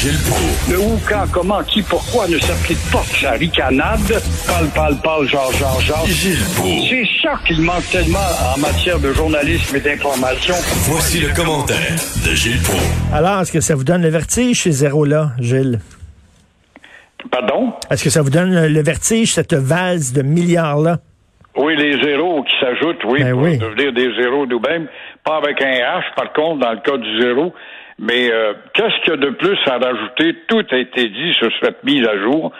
Gilles Proulx. Le où, quand, comment, qui, pourquoi ne s'applique pas sa ricanade? Parle, parle, parle, genre, genre, genre. Gilles Proulx. C'est ça qu'il manque tellement en matière de journalisme et d'information. Voici le commentaire de Gilles Proulx. Alors, est-ce que ça vous donne le vertige, ces zéros-là, Gilles? Pardon? Est-ce que ça vous donne le vertige, cette valse de milliards-là? Oui, les zéros qui s'ajoutent, oui, Ben pour oui. devenir des zéros nous-mêmes. Pas avec un H, par contre, dans le cas du zéro. Mais euh, qu'est-ce qu'il y a de plus à rajouter? Tout a été dit sur cette mise à jour.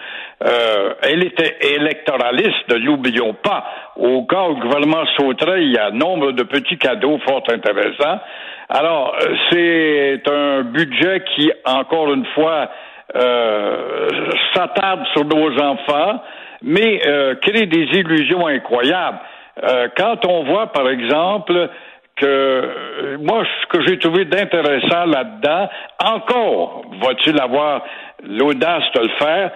Euh, elle était électoraliste, ne l'oublions pas. Au cas où le gouvernement sauterait, il y a nombre de petits cadeaux fort intéressants. Alors, c'est un budget qui, encore une fois, euh, s'attarde sur nos enfants, mais euh, crée des illusions incroyables. Euh, quand on voit, par exemple, que euh, moi, ce que j'ai trouvé d'intéressant là-dedans, encore va-t-il avoir l'audace de le faire,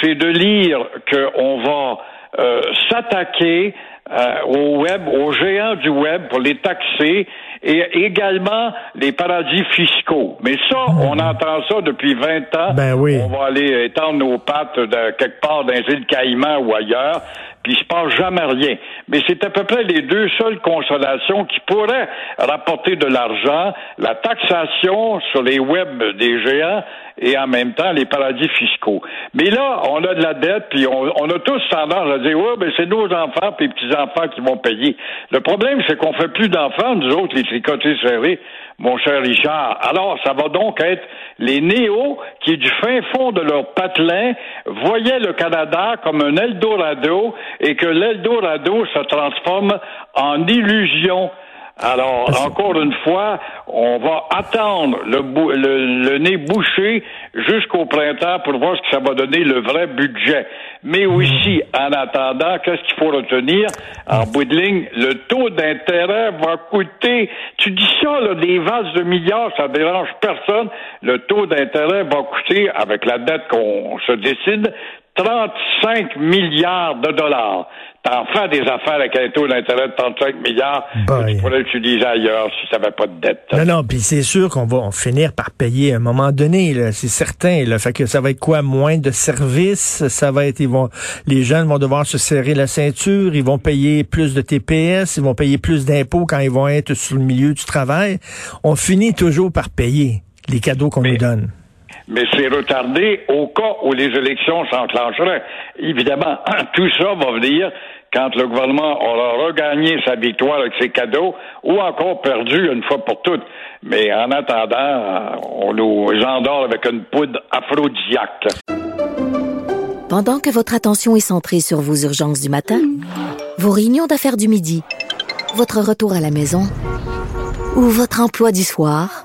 c'est de lire qu'on va euh, s'attaquer euh, au web, aux géants du web pour les taxer et également les paradis fiscaux. Mais ça, on entend ça depuis 20 ans. Ben oui. On va aller étendre nos pattes de quelque part dans les îles Caïmans ou ailleurs, puis il se passe jamais rien. Mais c'est à peu près les deux seules consolations qui pourraient rapporter de l'argent, la taxation sur les web des géants et en même temps les paradis fiscaux. Mais là, on a de la dette, puis on, on a tous tendance à dire, ouais, ben c'est nos enfants puis les petits-enfants qui vont payer. Le problème, c'est qu'on fait plus d'enfants, nous autres, les mon cher Richard. Alors, ça va donc être les néos qui, du fin fond de leur patelin, voyaient le Canada comme un Eldorado et que l'Eldorado se transforme en illusion. Alors, encore une fois, on va attendre le, bou- le, le nez bouché jusqu'au printemps pour voir ce que ça va donner le vrai budget. Mais aussi, en attendant, qu'est-ce qu'il faut retenir? En bout de ligne, le taux d'intérêt va coûter, tu dis ça, là, des vases de milliards, ça dérange personne. Le taux d'intérêt va coûter, avec la dette qu'on se décide, 35 milliards de dollars. T'en fais des affaires avec un taux d'intérêt de 35 milliards que Boy. tu pourrais utiliser ailleurs si tu n'avais pas de dette. Non, non, puis c'est sûr qu'on va finir par payer à un moment donné, c'est certain. Là. Fait que ça va être quoi? Moins de services, ça va être, ils vont, les jeunes vont devoir se serrer la ceinture, ils vont payer plus de TPS, ils vont payer plus d'impôts quand ils vont être sur le milieu du travail. On finit toujours par payer les cadeaux qu'on nous donne. Mais c'est retardé au cas où les élections s'enclencheraient. Évidemment, tout ça va venir quand le gouvernement aura regagné sa victoire avec ses cadeaux ou encore perdu une fois pour toutes. Mais en attendant, on nous endort avec une poudre aphrodisiaque. Pendant que votre attention est centrée sur vos urgences du matin, vos réunions d'affaires du midi, votre retour à la maison ou votre emploi du soir,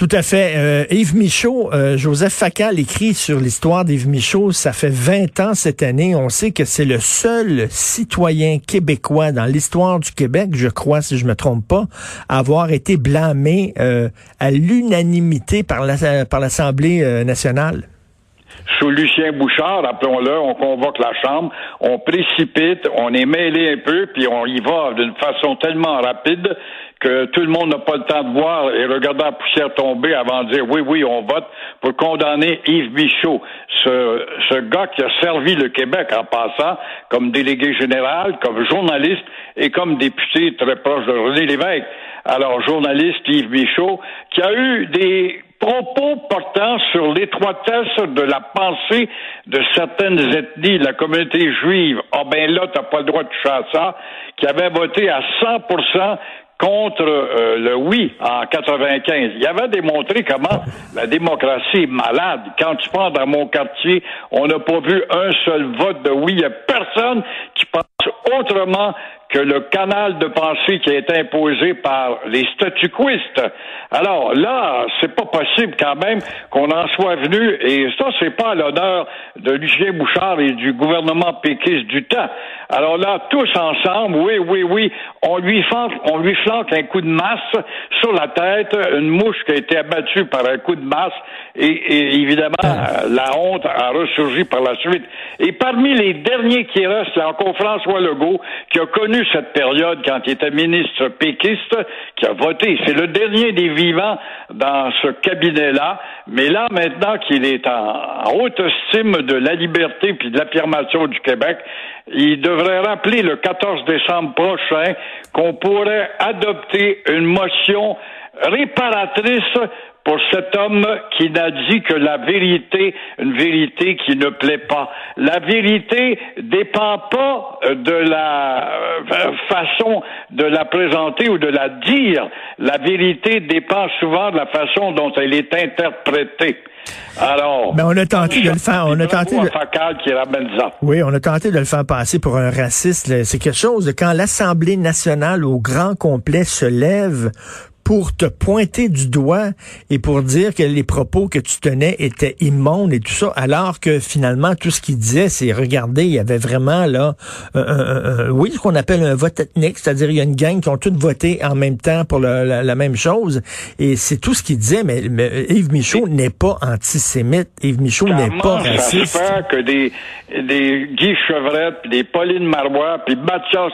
Tout à fait. Euh, Yves Michaud, euh, Joseph Facal écrit sur l'histoire d'Yves Michaud. Ça fait 20 ans cette année. On sait que c'est le seul citoyen québécois dans l'histoire du Québec, je crois, si je me trompe pas, à avoir été blâmé euh, à l'unanimité par la- par l'Assemblée nationale. Sous Lucien Bouchard, rappelons-le, on convoque la Chambre, on précipite, on est mêlé un peu, puis on y va d'une façon tellement rapide que tout le monde n'a pas le temps de voir et regarder la poussière tomber avant de dire oui, oui, on vote pour condamner Yves Michaud, ce, ce gars qui a servi le Québec en passant comme délégué général, comme journaliste et comme député très proche de René Lévesque. Alors, journaliste Yves Michaud, qui a eu des propos portant sur l'étroitesse de la pensée de certaines ethnies, la communauté juive. Ah ben là, t'as pas le droit de à ça, qui avait voté à 100% contre euh, le oui en 95. Il avait démontré comment la démocratie est malade. Quand tu prends dans mon quartier, on n'a pas vu un seul vote de oui. Il n'y a personne qui pense autrement que le canal de pensée qui a été imposé par les statuquistes. Alors là, c'est pas possible quand même qu'on en soit venu, et ça, c'est pas à l'honneur de Lucien Bouchard et du gouvernement péquiste du temps. Alors là, tous ensemble, oui, oui, oui, on lui flanque, on lui flanque un coup de masse sur la tête, une mouche qui a été abattue par un coup de masse, et, évidemment, ah. la honte a ressurgi par la suite. Et parmi les derniers qui restent, là encore François Legault, qui a connu cette période quand il était ministre péquiste, qui a voté. C'est le dernier des vivants dans ce cabinet-là. Mais là, maintenant qu'il est en, haute estime de la liberté puis de l'affirmation du Québec, il devrait rappeler le 14 décembre prochain qu'on pourrait adopter une motion réparatrice pour cet homme qui n'a dit que la vérité, une vérité qui ne plaît pas. La vérité dépend pas de la euh, façon de la présenter ou de la dire. La vérité dépend souvent de la façon dont elle est interprétée. Alors, ben on a tenté de le faire. On a tenté de... qui ramène ça. Oui, on a tenté de le faire passer pour un raciste. C'est quelque chose quand l'Assemblée nationale au grand complet se lève pour te pointer du doigt et pour dire que les propos que tu tenais étaient immondes et tout ça, alors que finalement, tout ce qu'il disait, c'est, regardez, il y avait vraiment là, oui, ce qu'on appelle un vote ethnique, c'est-à-dire il y a une gang qui ont toutes voté en même temps pour la, même chose, et c'est tout ce qu'il disait, mais, Yves Michaud n'est pas antisémite, Yves Michaud n'est pas raciste. Ça que des, des Guy Chevrette, puis des Pauline Marois, puis Mathias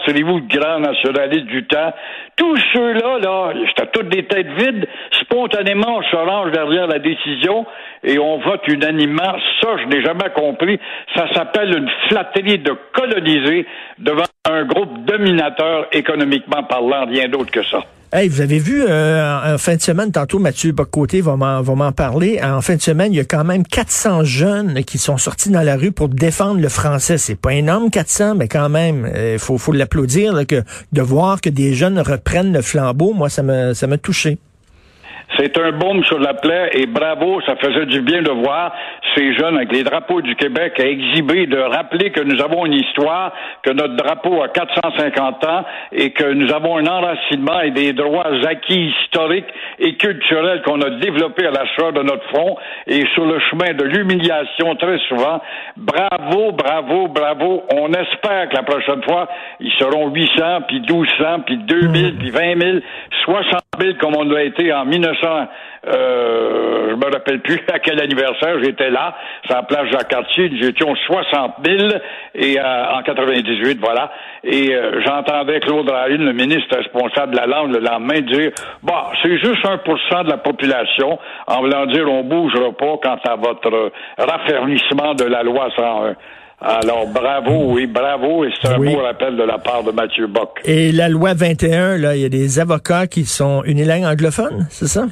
grand nationaliste du temps, tous ceux-là, là, toutes des têtes vides. Spontanément, on se range derrière la décision et on vote unanimement. Ça, je n'ai jamais compris. Ça s'appelle une flatterie de coloniser devant un groupe dominateur économiquement parlant, rien d'autre que ça. Hey, vous avez vu euh, en fin de semaine, tantôt Mathieu Bocoté va m'en parler, en fin de semaine, il y a quand même 400 jeunes qui sont sortis dans la rue pour défendre le français. C'est pas énorme 400, mais quand même, il euh, faut, faut l'applaudir que de voir que des jeunes reprennent le flambeau, moi ça me ça m'a touché. C'est un baume sur la plaie et bravo, ça faisait du bien de voir ces jeunes avec les drapeaux du Québec à exhiber, de rappeler que nous avons une histoire, que notre drapeau a 450 ans et que nous avons un enracinement et des droits acquis historiques et culturels qu'on a développés à la sueur de notre front et sur le chemin de l'humiliation très souvent. Bravo, bravo, bravo. On espère que la prochaine fois, ils seront 800, puis 1200, puis 2000, puis 20 000, 60 000 comme on l'a été en 1900 euh, je me rappelle plus à quel anniversaire j'étais là, c'est la place Jacques-Cartier, nous étions 60 000 et euh, en 98, voilà. Et euh, j'entendais Claude Rahine, le ministre responsable de la langue, le lendemain dire Bah, c'est juste 1% de la population, en voulant dire on bougera pas quant à votre raffermissement de la loi 101. Alors, bravo, oui, bravo, et c'est un beau rappel de la part de Mathieu Bock. Et la loi 21, là, il y a des avocats qui sont unilingues anglophones, c'est ça?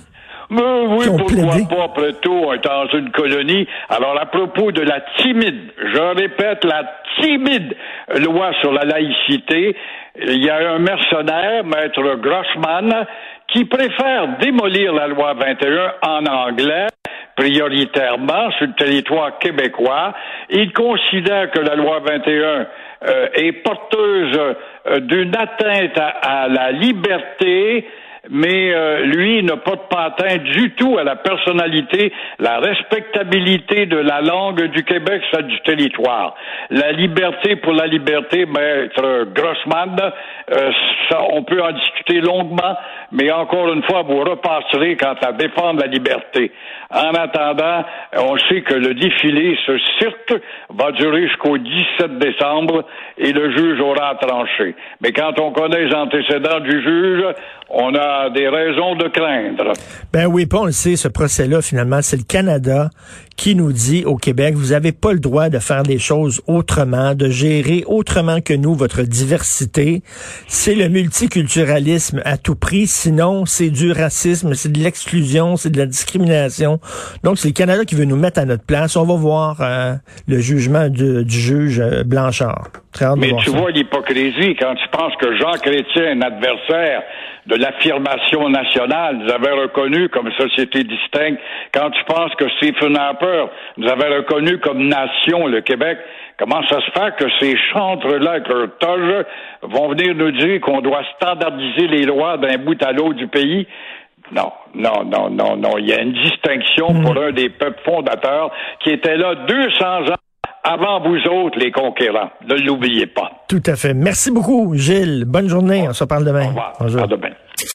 Mais oui, pourquoi pas, après tout, on est dans une colonie. Alors, à propos de la timide, je répète, la timide loi sur la laïcité, il y a un mercenaire, maître Grossman, qui préfère démolir la loi 21 en anglais prioritairement sur le territoire québécois. Il considère que la loi 21 euh, est porteuse euh, d'une atteinte à, la liberté mais euh, lui n'a pas de patin du tout à la personnalité, la respectabilité de la langue du Québec, celle du territoire. La liberté pour la liberté, maître Grossman, euh, ça, on peut en discuter longuement, mais encore une fois, vous repasserez quant à défendre la liberté. En attendant, on sait que le défilé, ce cirque, va durer jusqu'au 17 décembre et le juge aura tranché. Mais quand on connaît les antécédents du juge, on a des raisons de craindre. Ben oui, pas on le sait, ce procès-là, finalement, c'est le Canada qui nous dit au Québec, vous n'avez pas le droit de faire les choses autrement, de gérer autrement que nous votre diversité. C'est le multiculturalisme à tout prix. Sinon, c'est du racisme, c'est de l'exclusion, c'est de la discrimination. Donc, c'est le Canada qui veut nous mettre à notre place. On va voir euh, le jugement du juge euh, Blanchard. Mais tu vois l'hypocrisie quand tu penses que Jean Chrétien, un adversaire de l'affirmation nationale, nous avait reconnu comme société distincte, quand tu penses que Stephen Harper nous avait reconnu comme nation, le Québec, comment ça se fait que ces chantres-là, leur vont venir nous dire qu'on doit standardiser les lois d'un bout à l'autre du pays? Non, non, non, non, non. Il y a une distinction pour hmm. un des peuples fondateurs qui était là 200 ans avant vous autres, les conquérants. Ne l'oubliez pas. Tout à fait. Merci beaucoup, Gilles. Bonne journée. On se parle demain. Au revoir. Bonjour. À demain.